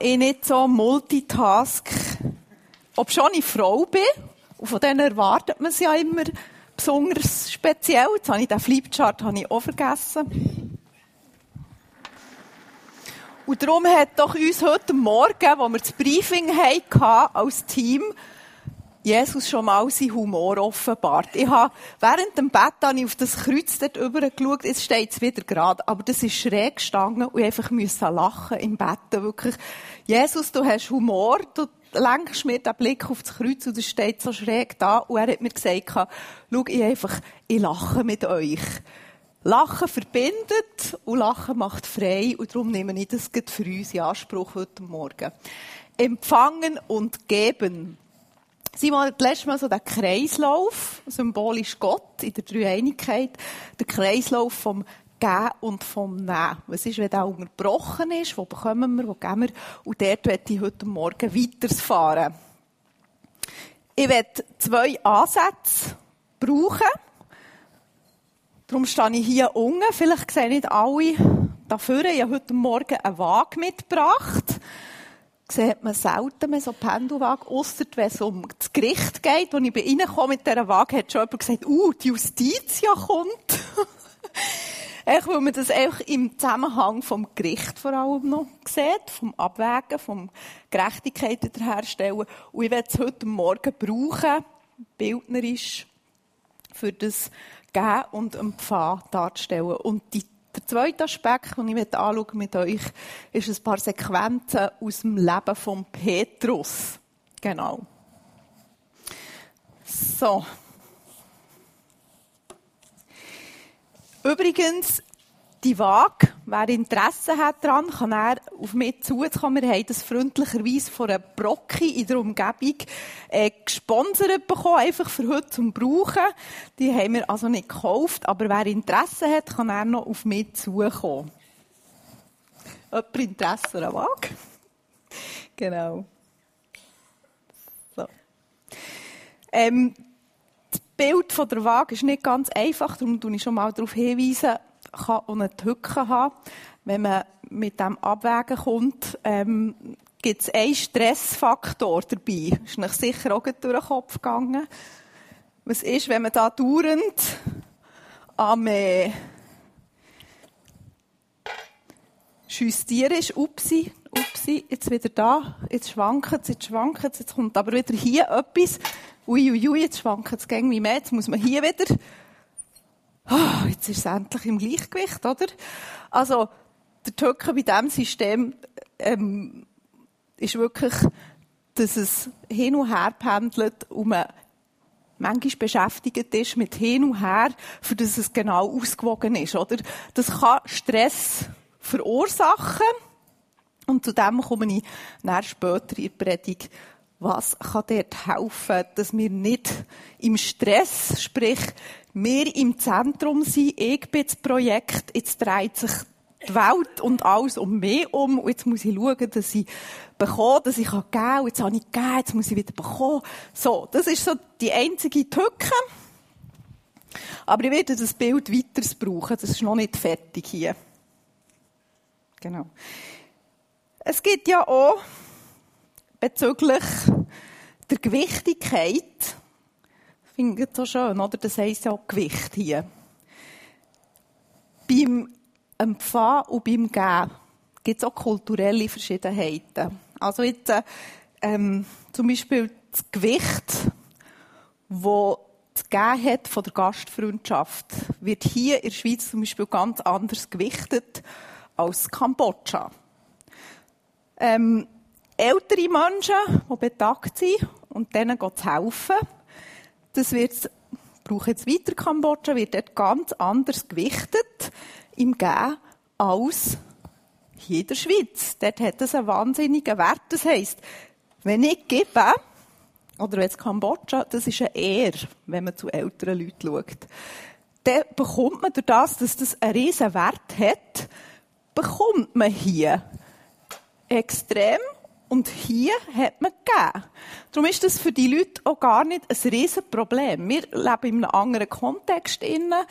ich nicht so Multitask, ob schon ich Frau bin, und von denen erwartet man es ja immer besonders speziell. Jetzt habe ich den Flipchart habe ich auch vergessen. Und darum hat doch uns heute Morgen, wo wir das Briefing hatten, als Team, Jesus schon mal seinen Humor offenbart. Ich habe, während dem Bett habe ich auf das Kreuz dort rüber geschaut, jetzt steht es wieder gerade, aber das ist schräg gestanden und ich einfach musste lachen im Bett. Wirklich. Jesus, du hast Humor, du lenkst mir den Blick auf das Kreuz und es steht so schräg da und er hat mir gesagt, schau, ich einfach, ich lache mit euch. Lachen verbindet und Lachen macht frei und darum nehme ich das für uns in Anspruch heute Morgen. Empfangen und geben. Simon hat letztes Mal so den Kreislauf, symbolisch Gott in der Dreieinigkeit, der Kreislauf vom Geben und vom Nehmen. Was ist, wenn der unterbrochen ist? Wo bekommen wir, wo geben wir? Und dort werde ich heute Morgen weiterfahren. Ich werde zwei Ansätze brauchen. Darum stehe ich hier unten. Vielleicht sehen nicht alle dafür. Ich habe heute Morgen eine Waage mitgebracht sieht man selten mehr so Pendelwagen, ausser wenn es um das Gericht geht. Als ich bei mit dieser Waage, hat schon jemand gesagt, uh, die Justiz ja kommt. Echt, weil man das einfach im Zusammenhang vom Gericht vor allem noch sieht, vom Abwägen, vom Gerechtigkeit wiederherstellen. Und ich werde es heute Morgen brauchen, bildnerisch, für das Gehen und Empfangen darzustellen. Und die der zweite Aspekt, den ich anschauen mit euch, ist ein paar Sequenzen aus dem Leben von Petrus. Genau. So. Übrigens, die Waage, wer Interesse hat daran, kann er auf mich zukommen. Wir haben das freundlicherweise von einer Brocki in der Umgebung äh, gesponsert bekommen, einfach für heute zum Brauchen. Die haben wir also nicht gekauft, aber wer Interesse hat, kann er noch auf mich zukommen. Jemand Interesse an Waage? Genau. So. Ähm, das Bild von der Waage ist nicht ganz einfach, darum tue ich schon mal darauf hinweisen, kann auch eine Tücke haben. Wenn man mit dem Abwägen kommt, ähm, gibt es einen Stressfaktor dabei. Ist nicht sicher auch durch den Kopf gegangen. Was ist, wenn man da dauernd am äh, Justieren ist, upsi, upsi, jetzt wieder da, jetzt schwankt es, jetzt schwankt es, jetzt kommt aber wieder hier etwas, uiuiui, ui, ui, jetzt schwankt es gegen mich mehr, jetzt muss man hier wieder oh, jetzt ist es endlich im Gleichgewicht, oder? Also, der Tücke bei diesem System ähm, ist wirklich, dass es hin und her pendelt und man manchmal beschäftigt ist mit hin und her, für dass es genau ausgewogen ist, oder? Das kann Stress verursachen. Und zu dem komme ich später in der Predigt. Was kann dort helfen, dass wir nicht im Stress, sprich wir im Zentrum sind, ich bin das Projekt, jetzt dreht sich die Welt und alles um mich um und jetzt muss ich schauen, dass ich bekomme, dass ich geben kann, jetzt habe ich gegeben, jetzt muss ich wieder bekommen. So, das ist so die einzige Tücke. Aber ich werde das Bild weiter brauchen, das ist noch nicht fertig hier. Genau. Es gibt ja auch bezüglich der Gewichtigkeit ich finde es so schön, oder? Das heisst ja Gewicht hier. Beim Empfangen und beim Geben gibt es auch kulturelle Verschiedenheiten. Also jetzt, ähm, zum Beispiel das Gewicht, das das Geben hat von der Gastfreundschaft, wird hier in der Schweiz zum Beispiel ganz anders gewichtet als Kambodscha. Ähm, ältere Menschen, die betagt sind und denen zu helfen, das wird, ich brauche jetzt weiter Kambodscha, wird dort ganz anders gewichtet im Gehen als hier in der Schweiz. Dort hat es einen wahnsinnigen Wert. Das heisst, wenn ich gebe, oder jetzt Kambodscha, das ist eine Ehre, wenn man zu älteren Leuten schaut. Dann bekommt man durch das, dass das einen riesen Wert hat, bekommt man hier extrem und hier hat man gegeben. Darum ist das für die Leute auch gar nicht ein Riesenproblem. Wir leben in einem anderen Kontext inne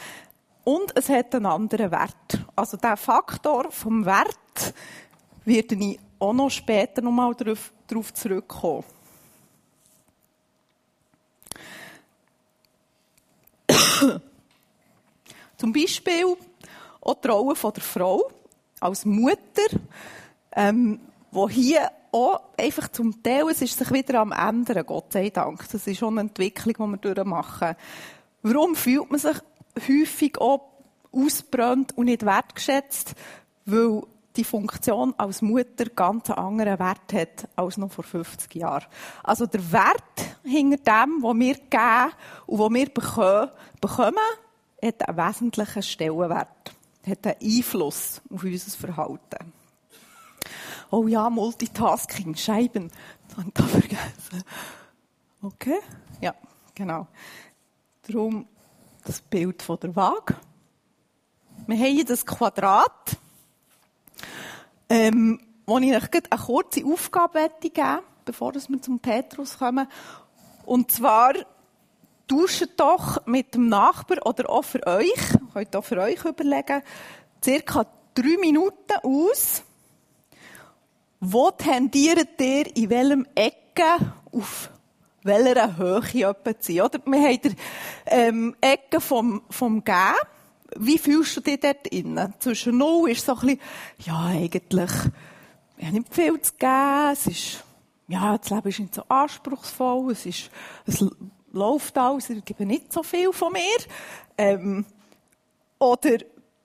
und es hat einen anderen Wert. Also der Faktor vom Wert werde ich auch noch später nochmal darauf, darauf zurückkommen. Zum Beispiel auch die Rolle von der Frau als Mutter, ähm, wo hier auch einfach zum Teil, es ist sich wieder am ändern, Gott sei Dank. Das ist schon eine Entwicklung, die wir durchmachen. Warum fühlt man sich häufig auch ausbrennt und nicht wertgeschätzt? Weil die Funktion als Mutter ganz anderen Wert hat als noch vor 50 Jahren. Also der Wert hinter dem, was wir geben und was wir bekommen, hat einen wesentlichen Stellenwert, hat einen Einfluss auf unser Verhalten. Oh ja, Multitasking, Scheiben, das da vergessen. Okay, ja, genau. Darum das Bild von der Waage. Wir haben hier das Quadrat, ähm, wo ich euch eine kurze Aufgabe geben bevor wir zum Petrus kommen. Und zwar, tauscht doch mit dem Nachbar oder auch für euch, könnt auch für euch überlegen, circa drei Minuten aus. Wo tendiert ihr in welchem Ecke auf welcher Höhe etwa zu sein? Oder? Wir haben die ähm, Ecke vom, vom Geben. Wie fühlst du dich dort innen? Zwischen null ist so ein bisschen, ja, eigentlich, ich habe nicht viel zu geben. Es ist, ja, das Leben ist nicht so anspruchsvoll. Es ist, es läuft alles, ich gebe nicht so viel von mir. Ähm, oder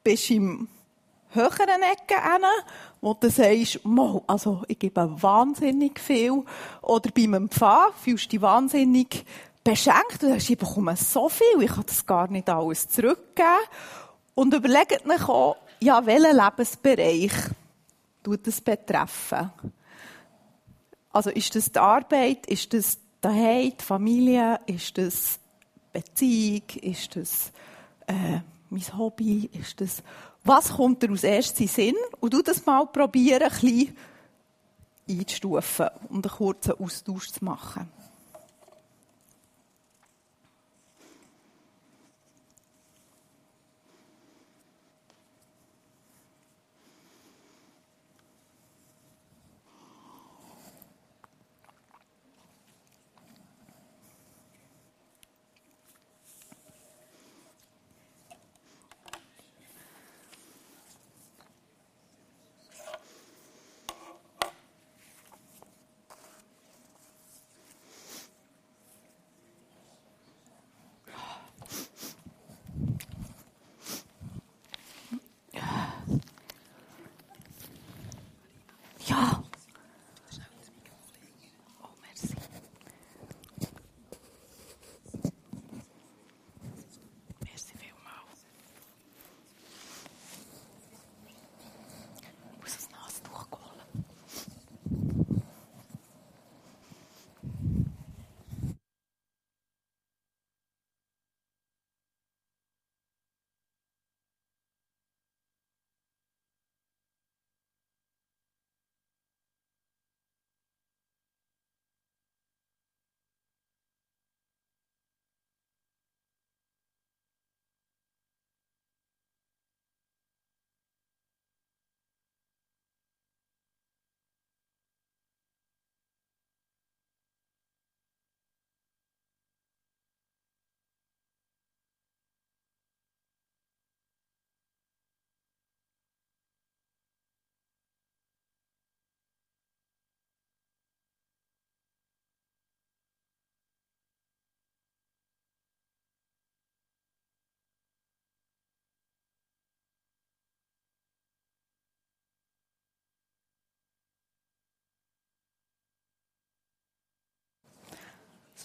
bist du im höheren Ecke hin, wo du sagst, also ich gebe wahnsinnig viel. Oder beim Empfang fühlst du dich wahnsinnig beschenkt. Du sagst, ich bekomme so viel, ich kann das gar nicht alles zurückgeben. Und überlegt euch auch, ja, welchen Lebensbereich tut das betreffen? Also ist das die Arbeit, ist das daheim, die Familie, ist das Beziehung, ist das äh, mein Hobby, ist das, was kommt dir aus erstem Sinn? Und du das mal probieren, ein bisschen einzustufen und einen kurzen Austausch zu machen. ja,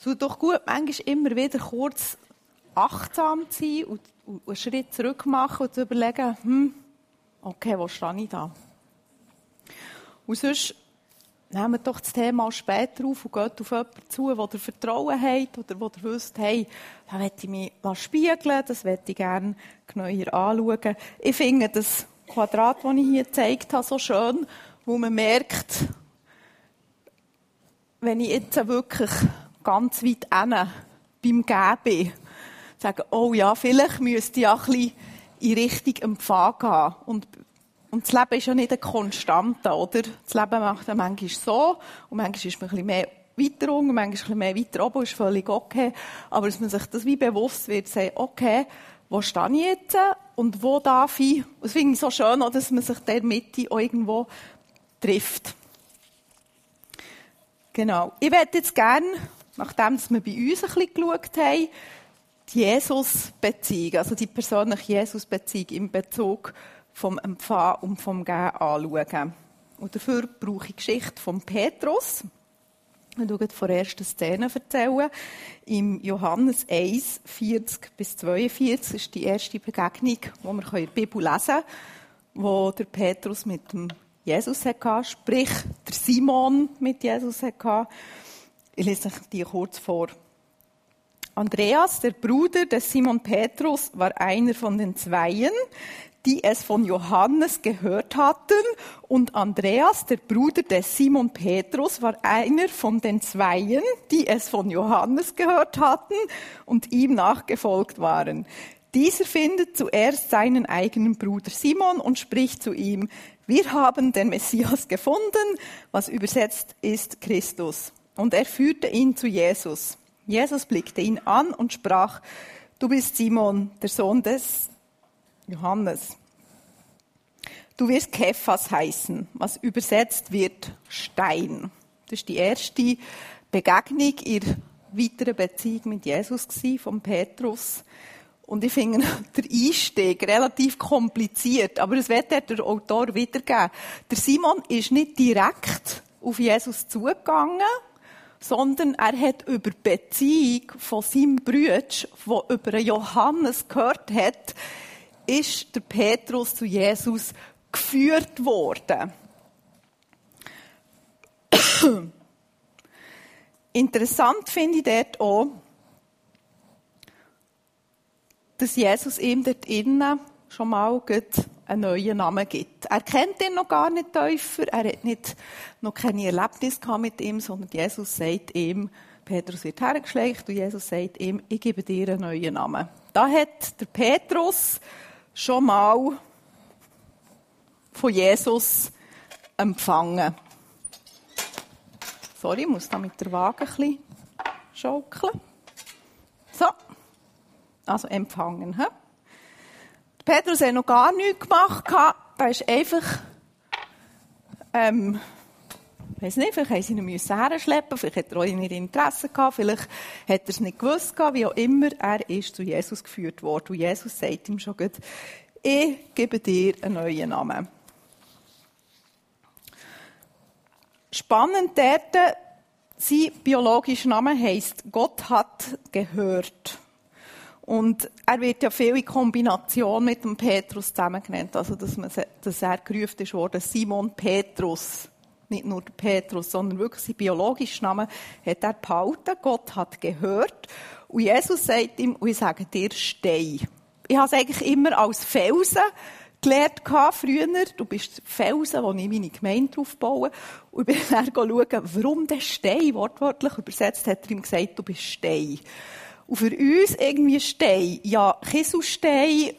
tut doch gut, manchmal immer wieder kurz achtsam zu sein und, und einen Schritt zurück machen und zu überlegen, hm, okay, wo stehe ich da? Und sonst nehmen wir doch das Thema später auf und geht auf jemanden zu, ihr Vertrauen habt oder ihr wisst, hey, da möchte ich mich spiegeln, das möchte ich gerne genauer anschauen. Ich finde das Quadrat, das ich hier gezeigt habe, so schön, wo man merkt, wenn ich jetzt wirklich ganz weit hinten beim Geben sagen, oh ja, vielleicht müsste ich ja ein bisschen in Richtung Empfang gehen. Und Und das Leben ist ja nicht eine Konstante, oder? Das Leben macht ja manchmal so und manchmal ist man ein bisschen mehr weiter unten, manchmal ein bisschen mehr weiter oben, ist völlig okay. Aber dass man sich das wie bewusst wird, sagen, okay, wo stehe ich jetzt und wo darf ich? Und das finde ich so schön, dass man sich der Mitte auch irgendwo trifft. Genau. Ich werde jetzt gerne, nachdem wir bei uns ein bisschen geschaut haben, die Jesus-Beziehung, also die persönliche Jesus-Beziehung im Bezug vom Empfangen und vom Geben anschauen. Und dafür brauche ich die Geschichte von Petrus. Ich werde von der ersten Szene erzählen. Im Johannes 1, 40 bis 42 ist die erste Begegnung, die wir in der Bibel lesen können, wo der Petrus mit dem Jesus hatte, sprich der Simon mit Jesus hatte. Ich lese die kurz vor. Andreas, der Bruder des Simon Petrus, war einer von den Zweien, die es von Johannes gehört hatten. Und Andreas, der Bruder des Simon Petrus, war einer von den Zweien, die es von Johannes gehört hatten und ihm nachgefolgt waren. Dieser findet zuerst seinen eigenen Bruder Simon und spricht zu ihm, wir haben den Messias gefunden, was übersetzt ist Christus. Und er führte ihn zu Jesus. Jesus blickte ihn an und sprach, du bist Simon, der Sohn des Johannes. Du wirst Kephas heißen, was übersetzt wird Stein. Das ist die erste Begegnung ihrer weiteren Beziehung mit Jesus von Petrus. Und ich finde der Einstieg relativ kompliziert, aber es wird der Autor wiedergeben. Der Simon ist nicht direkt auf Jesus zugegangen, sondern er hat über die Beziehung von seinem Bruder, der über Johannes gehört hat, ist der Petrus zu Jesus geführt worden. Interessant finde ich dort auch, dass Jesus ihm dort innen schon mal einen neuen Namen gibt. Er kennt ihn noch gar nicht tiefer, er hat nicht, noch keine Erlebnis mit ihm, sondern Jesus sagt ihm, Petrus wird hergeschleckt und Jesus sagt ihm, ich gebe dir einen neuen Namen. Da hat der Petrus schon mal von Jesus empfangen. Sorry, ich muss da mit der Waage ein bisschen schaukeln. So. Also empfangen. He? Petrus hat noch gar nichts gemacht. Er ist einfach, ähm, ich weiß nicht, vielleicht haben sie ihn herschleppen vielleicht hat er auch nicht Interesse gehabt, vielleicht hat er es nicht gewusst wie auch immer. Er ist zu Jesus geführt worden. Und Jesus sagt ihm schon gut, ich gebe dir einen neuen Namen. Spannend dort, sein biologischer Name heisst, Gott hat gehört. Und er wird ja viel in Kombination mit dem Petrus zusammen genannt. Also, dass, man, dass er gerufen ist worden, Simon Petrus. Nicht nur Petrus, sondern wirklich sein biologischer Name hat er behalten. Gott hat gehört. Und Jesus sagt ihm, und ich sage dir, steh. Ich habe es eigentlich immer als Felsen gelernt früher. Du bist Felsen, wo ich meine Gemeinde aufbaue. Und ich bin dann schauen, warum der Stein, wortwörtlich übersetzt, hat er ihm gesagt, du bist Stein. Und für uns irgendwie Stein. Ja, Kieselstein,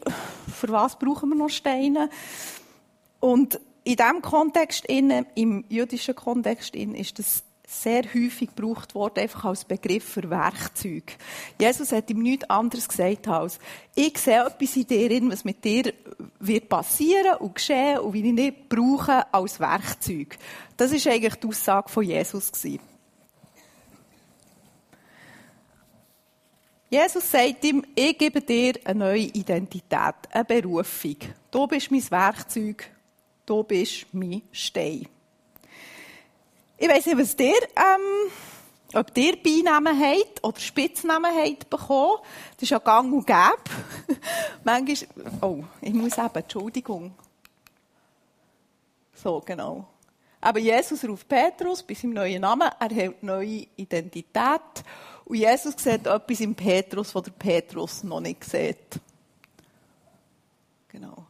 für was brauchen wir noch Steine? Und in diesem Kontext, im jüdischen Kontext, ist das sehr häufig gebraucht worden, einfach als Begriff für Werkzeug. Jesus hat ihm nichts anderes gesagt als, ich sehe etwas in dir, was mit dir wird passieren und geschehen und wie ich nicht brauche als Werkzeug. Das ist eigentlich die Aussage von Jesus gewesen. Jesus sagt ihm, ich gebe dir eine neue Identität, eine Berufung. Du bist mein Werkzeug, du bist mein Stein. Ich weiss nicht, was dir, ähm, ob ihr Beinamen habt oder Spitznamen habt bekommen. Das ist ja gang und gäbe. Manchmal, oh, ich muss eben, Entschuldigung. So, genau. Aber Jesus ruft Petrus bei seinem neuen Namen, er hat neue Identität. Und Jesus sieht etwas im Petrus, was der Petrus noch nicht sieht. Genau.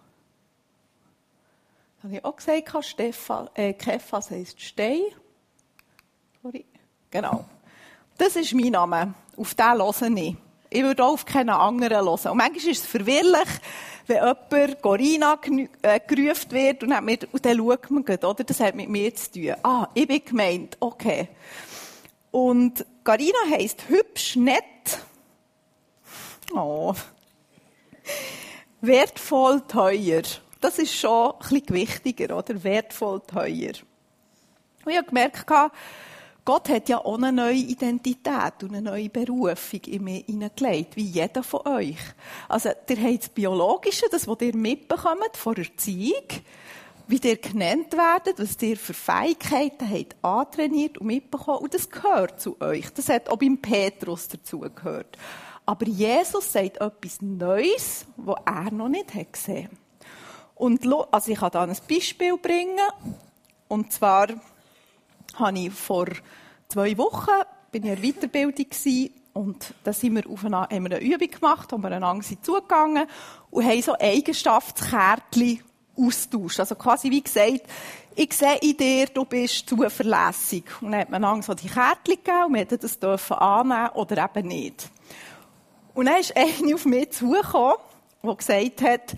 Das habe ich auch gesagt, Stefan, äh, Kephas heisst Stein. Sorry. Genau. Das ist mein Name. Auf den höre ich. Ich würde auch auf keinen anderen hören. Und manchmal ist es verwirrlich, wenn jemand Corina äh, gerufen wird und dann, und dann schaut man oder? Das hat mit mir zu tun. Ah, ich bin gemeint. Okay. Und Carina heisst hübsch, nett. Oh. Wertvoll, teuer. Das ist schon ein bisschen gewichtiger, oder? Wertvoll, teuer. Und ich habe gemerkt, Gott hat ja auch eine neue Identität und eine neue Berufung in mir hineingelegt, wie jeder von euch. Also, ihr habt das Biologische, das, was ihr mitbekommt von Erziehung, wie ihr genannt werdet, was ihr für Fähigkeiten habt antrainiert und mitbekommen, und das gehört zu euch. Das hat auch beim Petrus dazugehört. Aber Jesus sagt etwas Neues, was er noch nicht hat gesehen Und also ich kann da ein Beispiel bringen. Und zwar habe ich vor zwei Wochen bin ich in der Weiterbildung und da sind wir auf eine, haben wir eine Übung gemacht, wo wir einander zugegangen und haben so Eigenschaftskärtchen austauscht. Also quasi wie gesagt, ich sehe in dir, du bist zuverlässig. Und dann hat man einander so die Kärtchen gegeben und wir hätten das dürfen annehmen oder eben nicht. Und dann ist eine auf mich zugekommen, die gesagt hat,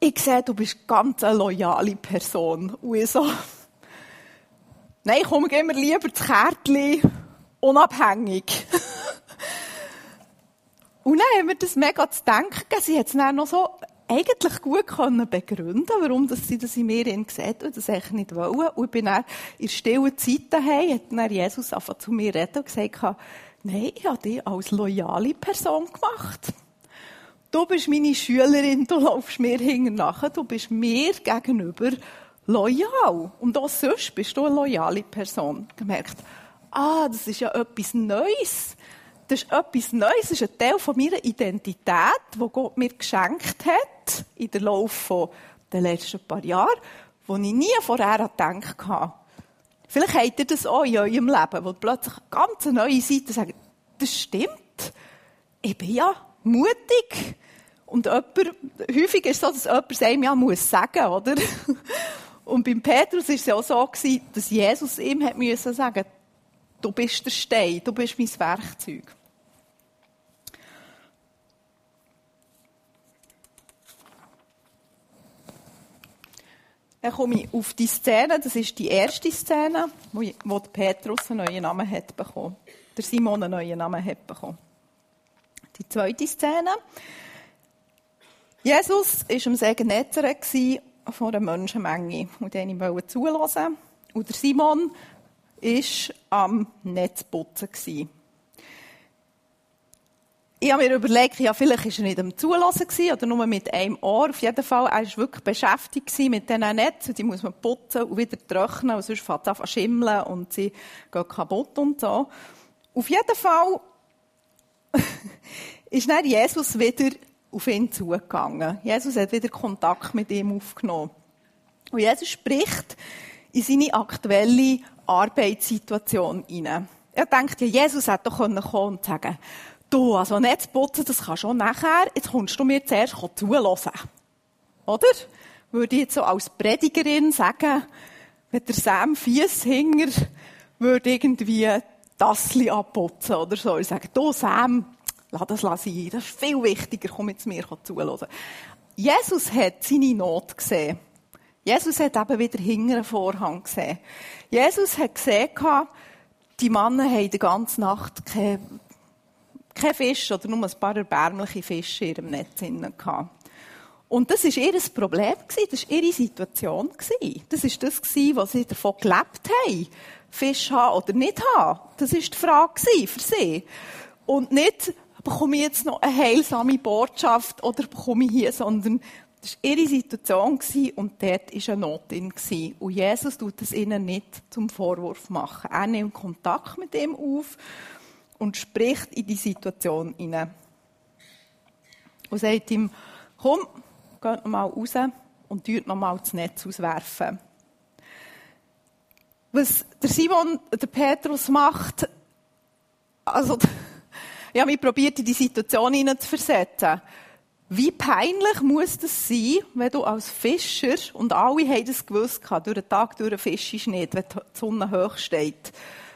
ich sehe, du bist ganz eine loyale Person. Und ich so, nein, komm, gib mir lieber das Kärtchen unabhängig. Und dann haben wir das mega zu denken Sie hat es dann noch so eigentlich gut können begründen warum dass sie das in mir gesehen und das eigentlich nicht wollen. Und ich bin dann in stillen Zeit daheim, hat dann Jesus einfach zu mir reden und gesagt, nein, ich habe dich als loyale Person gemacht. Du bist meine Schülerin, du laufst mir hinten nachher, du bist mir gegenüber loyal. Und auch sonst bist du eine loyale Person. Gemerkt, ah, das ist ja etwas Neues. Das ist etwas Neues, das ist ein Teil von meiner Identität, wo Gott mir geschenkt hat, in der Laufe der letzten paar Jahre, wo ich nie vorher gedacht habe. Vielleicht habt ihr das auch in eurem Leben, wo plötzlich ganz neue Seiten sagen, das stimmt. Ich bin ja mutig. Und jemand, häufig ist es so, dass jemand es einem ja muss sagen, oder? Und beim Petrus war es ja auch so, dass Jesus ihm hat müssen du bist der Stein, du bist mein Werkzeug. Dann komme ich auf die Szene, das ist die erste Szene, wo, Petrus einen neuen Namen hat bekommen. Der Simon einen neuen Namen hat bekommen. Die zweite Szene. Jesus war am See Genezareth von einer Menschenmenge, und denen ich zulassen Und der Simon war am Netzputzen ich habe mir überlegt, ja, vielleicht war er nicht am Zulassen oder nur mit einem Ohr. Auf jeden Fall, er war wirklich beschäftigt mit diesen Netzen. Die muss man putzen und wieder trocknen, und sonst fängt es an schimmeln und sie gehen kaputt und so. Auf jeden Fall ist dann Jesus wieder auf ihn zugegangen. Jesus hat wieder Kontakt mit ihm aufgenommen. Und Jesus spricht in seine aktuelle Arbeitssituation hinein. Er denkt, ja, Jesus hätte doch kommen und sagen du, also Netzputzen, das kannst du auch nachher, jetzt kommst du mir zuerst zulassen. Oder? Würde ich jetzt so als Predigerin sagen, wenn der Sam Fieshinger würde irgendwie das abputzen oder so. Ich sage, du Sam, lass das sein, das ist viel wichtiger, komm jetzt mir zulassen. Jesus hat seine Not gesehen. Jesus hat eben wieder hinter den Vorhang gesehen. Jesus hat gesehen, die Männer haben die ganze Nacht keine kein Fisch oder nur ein paar erbärmliche Fische in ihrem Netz gehabt. Und das war ihr Problem, das war ihre Situation. Das war das, was sie davon gelebt haben. Fisch haben oder nicht haben. Das war die Frage für sie. Und nicht, bekomme ich jetzt noch eine heilsame Botschaft oder bekomme ich hier, sondern das war ihre Situation und dort war eine Not drin. Und Jesus tut es ihnen nicht zum Vorwurf machen. Er nimmt Kontakt mit ihm auf und spricht in die Situation hinein. Und sagt ihm, komm, geht noch mal raus und tut noch mal das Netz auswerfen. Was der Simon, der Petrus macht, also, habe mich probiert, in die Situation hineinzuversetzen. Wie peinlich muss das sein, wenn du als Fischer, und alle haben das gewusst, durch den Tag durch fischst nicht, wenn die Sonne hoch steht,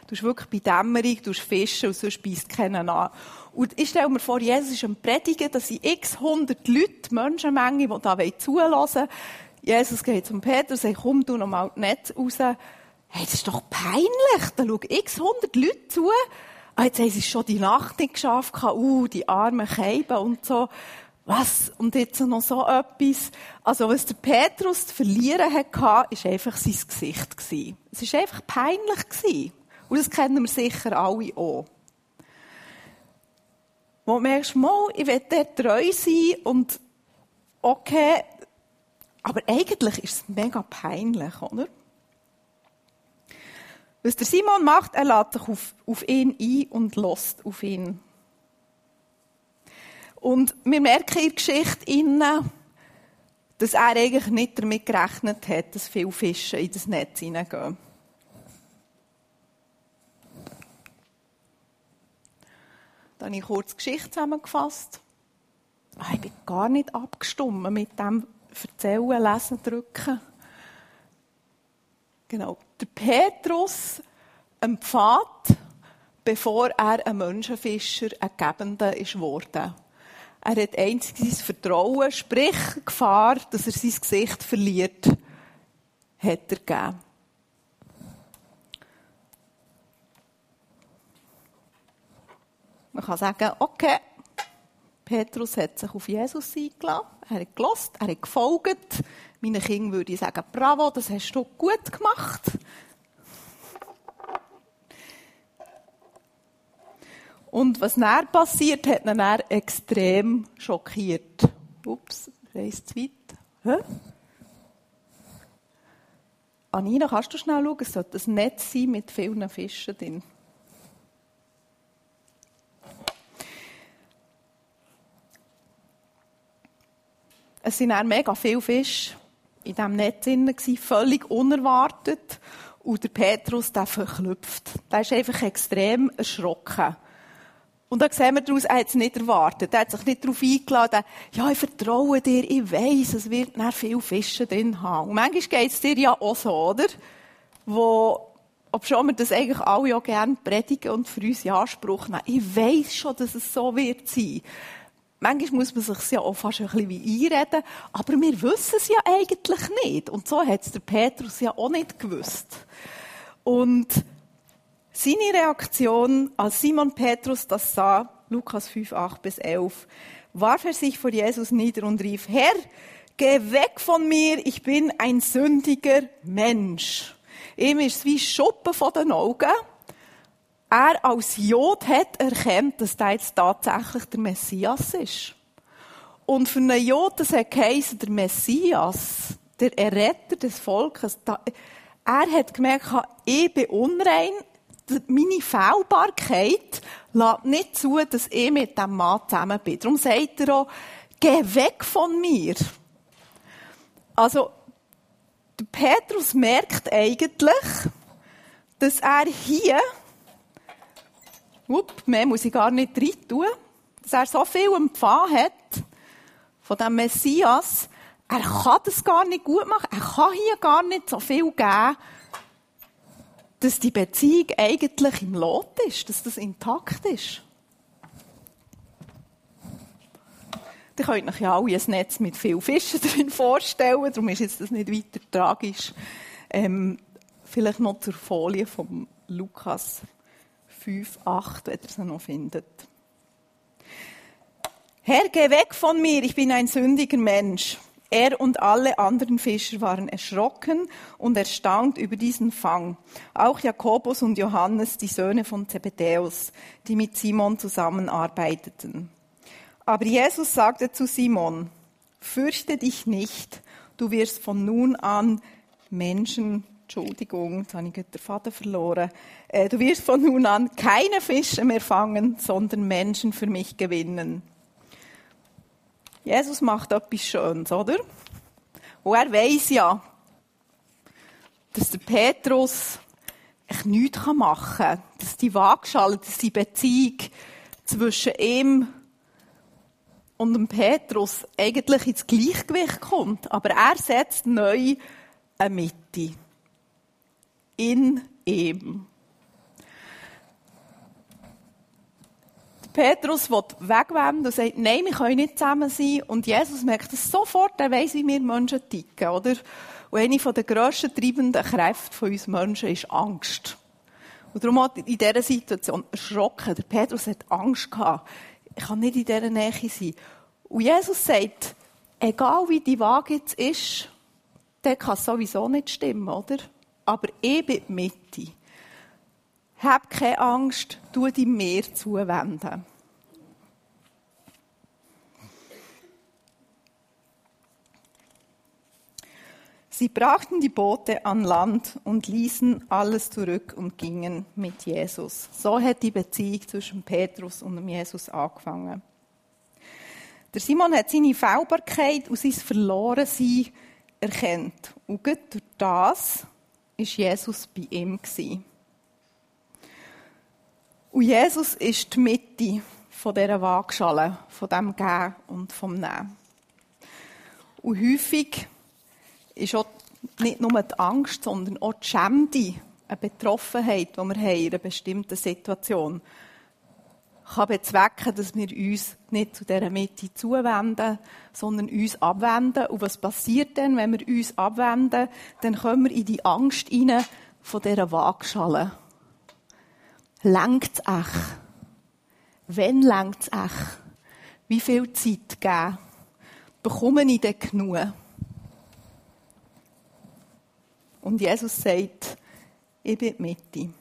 du hast wirklich bei Dämmerung, du Fischen und sonst beißt keinen an. Und ich stelle mir vor, Jesus ist am Predigen, dass sind x hundert Leute, Menschenmenge, die da zulassen Jesus geht zum Petrus sagt, komm du noch mal Netz raus. Hey, das ist doch peinlich. Da schauen x hundert Leute zu. Ah, jetzt haben sie schon die Nacht nicht geschafft, uh, die armen Keiben und so. Was? Und jetzt noch so etwas. Also, was der Petrus zu verlieren hatte, war einfach sein Gesicht. Es war einfach peinlich. Und das kennen wir sicher alle auch. Wo du merkst, mal, ich will dir treu sein und okay, aber eigentlich ist es mega peinlich, oder? Was der Simon macht, er lädt sich auf, auf ihn ein und lässt auf ihn. Und wir merken in der Geschichte, dass er eigentlich nicht damit gerechnet hat, dass viele Fische in das Netz hineingehen. Dann habe ich kurz die Geschichte zusammengefasst. Ah, ich bin gar nicht abgestimmt mit dem Erzählen, Lesen, Drücken. Genau. Der Petrus empfahlt, bevor er ein Menschenfischer, ein Gebender worden. Er hat einzig sein Vertrauen, sprich Gefahr, dass er sein Gesicht verliert, hat er gegeben. Man kann sagen, okay, Petrus hat sich auf Jesus eingeladen, er hat gelost, er hat gefolgt. Meinen Kindern würde ich sagen, bravo, das hast du gut gemacht. Und was dann passiert, hat ihn dann extrem schockiert. Ups, reist weit. Hä? Anina, kannst du schnell schauen? Es sollte ein Netz sein mit vielen Fischen drin. Es waren dann mega viele Fische in diesem Netz drin, völlig unerwartet. Und der Petrus, der verklüpft. Der ist einfach extrem erschrocken. Und da sehen wir daraus, er hat es nicht erwartet. Er hat sich nicht darauf eingeladen, ja, ich vertraue dir, ich weiss, es wird nach viel Fische drin haben. Und manchmal geht es dir ja auch so, oder? Wo, ob schon wir das eigentlich alle auch gerne predigen und für uns in Anspruch nehmen. Ich weiss schon, dass es so wird sein. Manchmal muss man sich ja auch fast ein bisschen einreden, aber wir wissen es ja eigentlich nicht. Und so hat es der Petrus ja auch nicht gewusst. Und seine Reaktion, als Simon Petrus das sah, Lukas 5, 8 bis 11, warf er sich vor Jesus nieder und rief, Herr, geh weg von mir, ich bin ein sündiger Mensch. Ihm ist es wie Schuppen von den Augen er als Jod hat erkannt, dass er jetzt tatsächlich der Messias ist. Und für einen Jod, das hat geheißen, der Messias, der Erretter des Volkes, er hat gemerkt, ich bin unrein, meine Fehlbarkeit lässt nicht zu, dass ich mit diesem Mann zusammen bin. Darum sagt er auch, geh weg von mir. Also, der Petrus merkt eigentlich, dass er hier Upp, mehr muss ich gar nicht rein tun. Dass er so viel empfangen hat von dem Messias, er kann das gar nicht gut machen. Er kann hier gar nicht so viel geben, dass die Beziehung eigentlich im Lot ist, dass das intakt ist. Ihr könnt euch ja alle ein Netz mit vielen Fischen drin vorstellen, darum ist jetzt das nicht weiter tragisch. Ähm, vielleicht noch zur Folie von Lukas 5, 8, wenn ihr sie noch findet. Herr, geh weg von mir, ich bin ein sündiger Mensch. Er und alle anderen Fischer waren erschrocken und erstaunt über diesen Fang. Auch Jakobus und Johannes, die Söhne von Zebedäus, die mit Simon zusammenarbeiteten. Aber Jesus sagte zu Simon, fürchte dich nicht, du wirst von nun an Menschen Entschuldigung, jetzt habe ich den Faden verloren. Äh, du wirst von nun an keine Fische mehr fangen, sondern Menschen für mich gewinnen. Jesus macht etwas Schönes, oder? Und er weiß ja, dass der Petrus nichts machen kann. Dass die Waagschale, dass die Beziehung zwischen ihm und dem Petrus eigentlich ins Gleichgewicht kommt. Aber er setzt neu eine Mitte in ihm. Petrus will wegwenden und sagt, nein, wir können nicht zusammen sein. Und Jesus merkt es sofort, er weiss, wie wir Menschen ticken, oder? Und eine der grössten treibenden Kräfte von uns Menschen ist Angst. Und darum hat er in dieser Situation erschrocken. Der Petrus hat Angst gehabt. Ich kann nicht in dieser Nähe sein. Und Jesus sagt, egal wie die Waage jetzt ist, der kann sowieso nicht stimmen, oder? Aber ich bin die Mitte. Hab keine Angst, tu dich mir zuwenden. Sie brachten die Boote an Land und ließen alles zurück und gingen mit Jesus. So hat die Beziehung zwischen Petrus und Jesus angefangen. Der Simon hat seine Fehlbarkeit und sein Verlorensein erkennt. Und durch das war Jesus bei ihm. Und Jesus ist die Mitte dieser Waagschale, von dem Gehen und vom Nehmen. Und häufig ist auch nicht nur die Angst, sondern auch die Schämde, eine Betroffenheit, die wir haben in einer bestimmten Situation, kann bezwecken, dass wir uns nicht zu dieser Mitte zuwenden, sondern uns abwenden. Und was passiert denn, wenn wir uns abwenden? Dann kommen wir in die Angst hinein von dieser Waagschale. Längt es echt? Wenn längt es echt? Wie viel Zeit geben? Bekomme ich denn genug? Und Jesus sagt, ich bin die Mitte.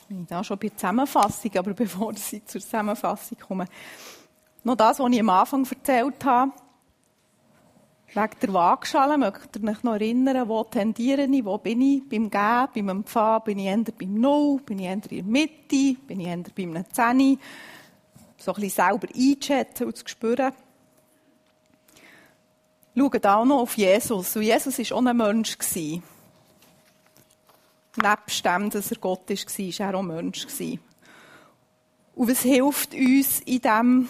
Ich bin da schon bei der Zusammenfassung, aber bevor ich zur Zusammenfassung komme, noch das, was ich am Anfang erzählt habe. Wegen der Waagschale, mögt ihr euch noch erinnern, wo tendiere ich, wo bin ich? Beim Geben, beim Empfangen, bin ich eher beim Null, bin ich eher in der Mitte, bin ich eher bei einem Zehni, so ein bisschen selber einschätzen und zu spüren. Schaut auch noch auf Jesus. Und Jesus war auch ein Mensch. Nebst dem, dass er Gott war, war er auch Mensch. Und was hilft uns in diesem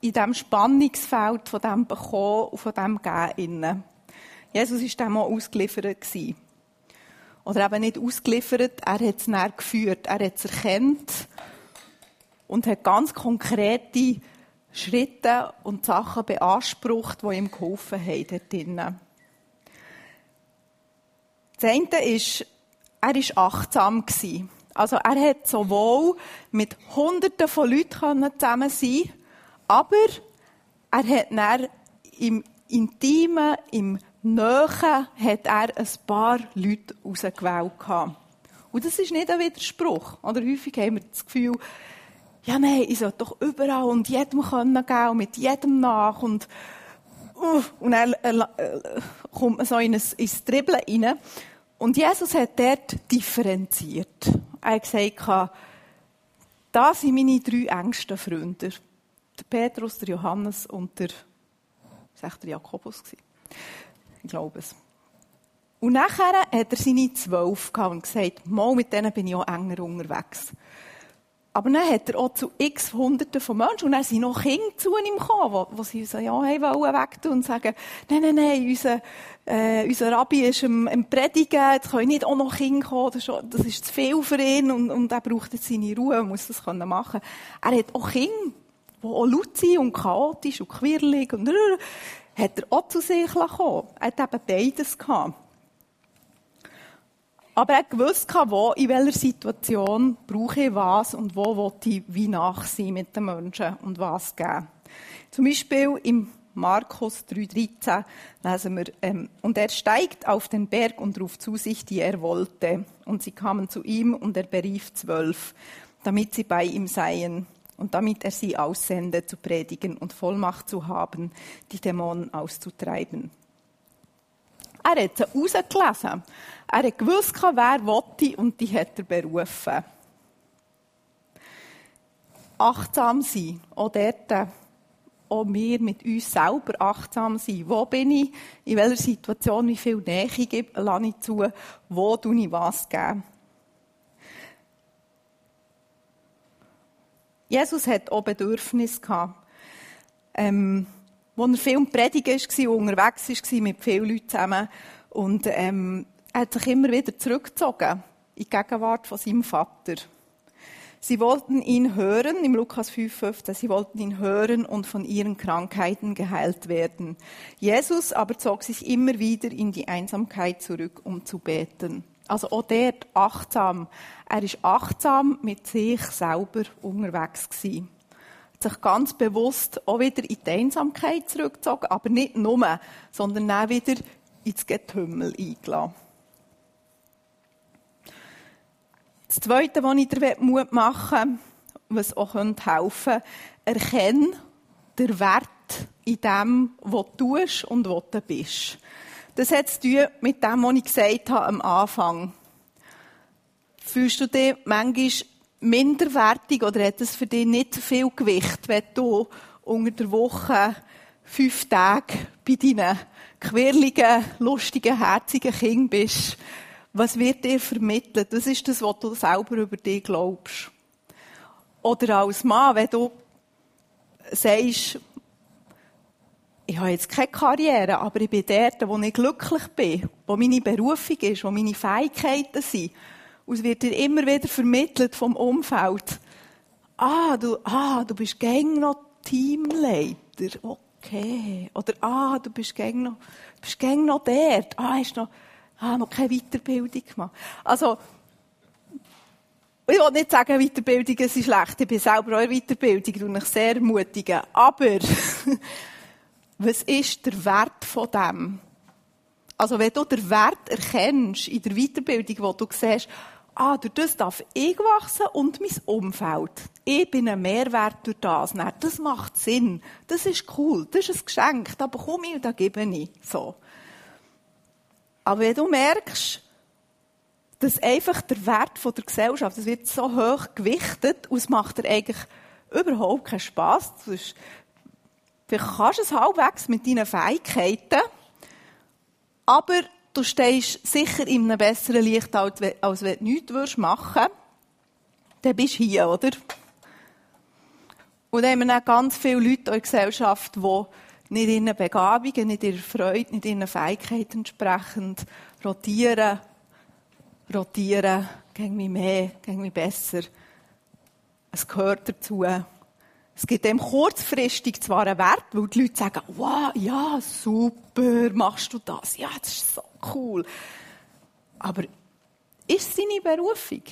in diesem Spannungsfeld von dem Bekommen und von dem Geben. Jesus war dem auch ausgeliefert. Oder eben nicht ausgeliefert, er hat es geführt, er hat es erkannt und hat ganz konkrete Schritte und Sachen beansprucht, die ihm geholfen haben dort drinnen. Das eine ist, er war achtsam. Also er hat sowohl mit Hunderten von Leuten zusammen sein aber er hat dann im Intimen, im Nähen, hat er ein paar Leute rausgewählt. Und das ist nicht ein Widerspruch. Oder häufig haben wir das Gefühl, ja, nein, ich sollte doch überall und jedem können gehen und mit jedem nach und, uh, und dann äh, äh, kommt man so in ein, ins Dribbeln rein. Und Jesus hat dort differenziert. Er hat gesagt, das sind meine drei engsten Freunde der Petrus, der Johannes und der, was der Jakobus Ich glaube es. Und nachher hat er seine zwölf gehabt und gesagt, mal mit denen bin ich auch enger unterwegs. Aber dann hat er auch zu x Hunderten von Menschen, und dann sind noch Kinder zu ihm gekommen, wo, wo sie ja, hey, wollen wegtun und sagen, nein, nein, nein, unser, äh, unser Rabbi ist im, im Predigen, jetzt können nicht auch noch Kinder kommen, das ist, zu viel für ihn, und, und er braucht jetzt seine Ruhe, muss das können machen. Er hat auch Kinder die auch laut sind und chaotisch und quirlig und hat er auch zu sich kommen Er hat eben beides gehabt. Aber er wusste, wo, in welcher Situation brauche ich was und wo will ich wie nachsehen mit den Menschen und was geben. Zum Beispiel im Markus 3,13 lesen wir, ähm, und er steigt auf den Berg und ruft zu sich, die er wollte. Und sie kamen zu ihm und er berief zwölf, damit sie bei ihm seien und damit er sie aussende, zu predigen und Vollmacht zu haben, die Dämonen auszutreiben. Er hat sie rausgelesen. Er hat gewusst, wer wollte und die hat er berufen. Achtsam sein, auch dort, auch wir mit uns selber achtsam sein. Wo bin ich? In welcher Situation? Wie viel Nähe gebe, lasse ich zu? Wo tue ich was? Jesus hat auch Bedürfnisse. Ähm, wo er viel predigen war unterwegs war mit vielen Leuten zusammen. Und ähm, er hat sich immer wieder zurückgezogen in die Gegenwart von seinem Vater. Sie wollten ihn hören, im Lukas 5,15, sie wollten ihn hören und von ihren Krankheiten geheilt werden. Jesus aber zog sich immer wieder in die Einsamkeit zurück, um zu beten. Also auch dort achtsam. Er ist achtsam mit sich selber unterwegs gewesen. Hat sich ganz bewusst auch wieder in die Einsamkeit zurückgezogen, aber nicht nur, sondern auch wieder ins Getümmel eingeladen. Das Zweite, was ich dir Mut machen will, was auch helfen könnte, erkenne den Wert in dem, was du tust und was du bist. Das hat zu tun mit dem, was ich gesagt habe am Anfang. Fühlst du dich manchmal minderwertig oder hat es für dich nicht viel Gewicht, wenn du unter der Woche fünf Tage bei deinen quirligen, lustigen, herzigen Kindern bist? Was wird dir vermittelt? Das ist das, was du selber über dich glaubst. Oder als Mann, wenn du sagst, ich habe jetzt keine Karriere, aber ich bin dort, wo ich glücklich bin, wo meine Berufung ist, wo meine Fähigkeiten sind. Und es wird dir immer wieder vermittelt vom Umfeld. Ah, du, ah, du bist gäng noch Teamleiter. Okay. Oder, ah, du bist gäng noch, bist gäng noch dort. Ah, hast noch, ah, noch keine Weiterbildung gemacht. Also, ich will nicht sagen, Weiterbildungen sind schlecht. Ich bin selber auch in Weiterbildung und ich sehr ermutigen. Aber, was ist der Wert von dem? Also, wenn du den Wert erkennst in der Weiterbildung, wo du siehst, ah, durch das darf ich wachsen und mein Umfeld. Ich bin ein Mehrwert durch das. Nein, das macht Sinn. Das ist cool. Das ist ein Geschenk. Da bekomme ich und da gebe ich. So. Aber wenn du merkst, dass einfach der Wert der Gesellschaft, das wird so hoch gewichtet und es macht dir eigentlich überhaupt keinen Spass. Vielleicht kannst du es halbwegs mit deinen Fähigkeiten, aber du stehst sicher in einem besseren Licht, als wenn du nichts machen würdest. Dann bist du hier, oder? Und dann haben wir auch ganz viele Leute in der Gesellschaft, die nicht ihren Begabungen, nicht ihrer Freude, nicht ihren Fähigkeiten entsprechend rotieren, rotieren, gegen mich mehr, gegen mich besser. Es gehört dazu. Es gibt dem kurzfristig zwar einen Wert, weil die Leute sagen, wow, ja, super, machst du das? Ja, das ist so cool. Aber ist es deine Berufung?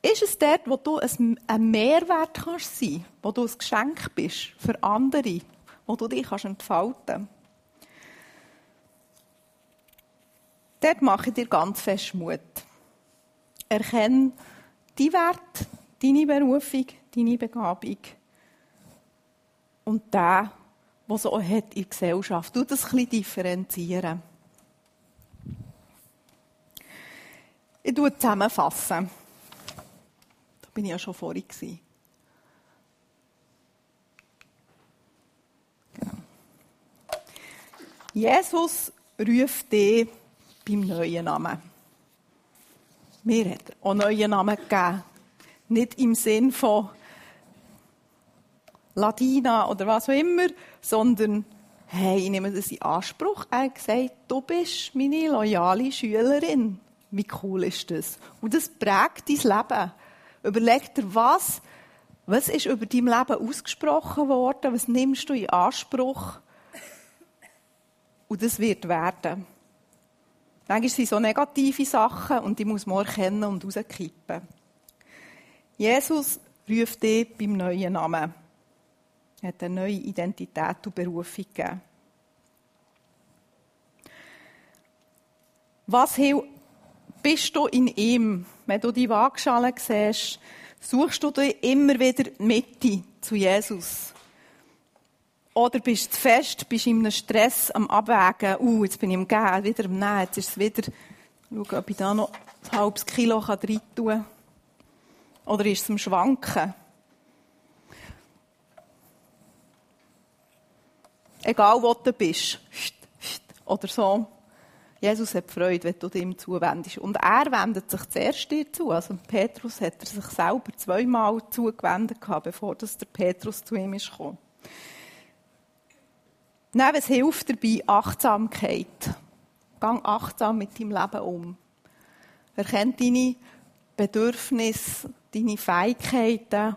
Ist es dort, wo du ein Mehrwert kannst sein, wo du ein Geschenk bist für andere, wo du dich kannst entfalten Dort mache ich dir ganz fest Mut. Erkenne deinen Wert, deine Berufung, deine Begabung und der, was so hat in der Gesellschaft. Du das bisschen differenzieren. Ich tue zusammenfassen. Da bin ich ja schon vorhin. Genau. Jesus ruft dich beim neuen Namen. Mir hat er auch neuen Namen gegeben. Nicht im Sinn von Ladina oder was auch immer, sondern hey, ich nehme das in Anspruch. Er hat gesagt, du bist meine loyale Schülerin. Wie cool ist das? Und das prägt dein Leben. Überleg dir, was, was ist über dein Leben ausgesprochen worden? Was nimmst du in Anspruch? Und das wird werden. Manchmal sind so negative Sachen und die muss man erkennen und rauskippen. Jesus ruft dich beim neuen Namen. Er hat eine neue Identität und Berufung gegeben. Was bist du in ihm? Wenn du die Waagschale siehst, suchst du dir immer wieder Mitte zu Jesus. Oder bist du fest, bist in einem Stress am Abwägen, uh, jetzt bin ich im Gehen, wieder am Nehmen, jetzt ist es wieder, schau, ob ich da noch ein halbes Kilo rein tun kann. Oder ist es am Schwanken? egal wo du bist. Oder so. Jesus hat Freude, wenn du ihm zuwendest. Und er wendet sich zuerst dir zu. Also Petrus hat er sich selber zweimal zugewendet, bevor der Petrus zu ihm ist gekommen. Nein, es hilft dabei Achtsamkeit. Gang achtsam mit deinem Leben um. Erkennt deine Bedürfnisse, deine Fähigkeiten.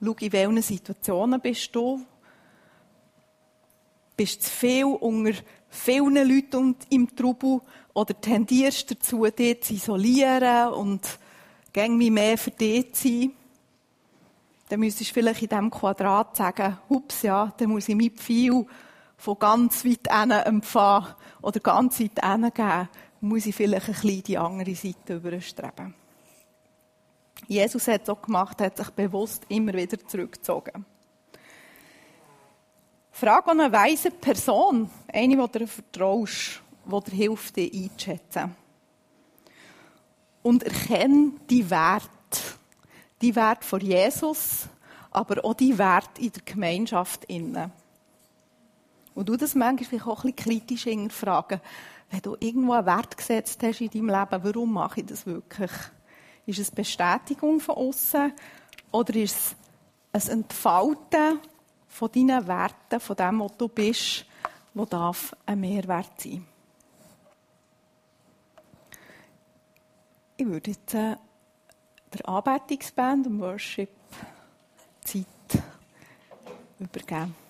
Schau, in welchen Situationen bist du. Bist du zu viel unter vielen Leuten im Trubel oder tendierst dazu, dich zu isolieren und gäng mehr für dich zu sein? Dann müsstest du vielleicht in diesem Quadrat sagen, hups, ja, dann muss ich mit viel von ganz weit hinten empfangen oder ganz weit hinten geben, muss ich vielleicht ein bisschen die andere Seite überstreben. Jesus hat es auch gemacht, hat sich bewusst immer wieder zurückgezogen. Frag an eine weise Person, eine, die dir vertraust, die dir hilft, dich einzuschätzen. Und erkenne die Wert. Die Wert von Jesus, aber auch die Wert in der Gemeinschaft. Und du das manchmal auch ein bisschen kritisch hinterfragen. Wenn du irgendwo einen Wert gesetzt hast in deinem Leben, warum mache ich das wirklich? Ist es Bestätigung von außen oder ist es ein Entfalten von deinen Werten, von dem, was du bist, wo darf ein Mehrwert sein? Ich würde jetzt äh, der Anbetungsband und Worship Zeit übergeben.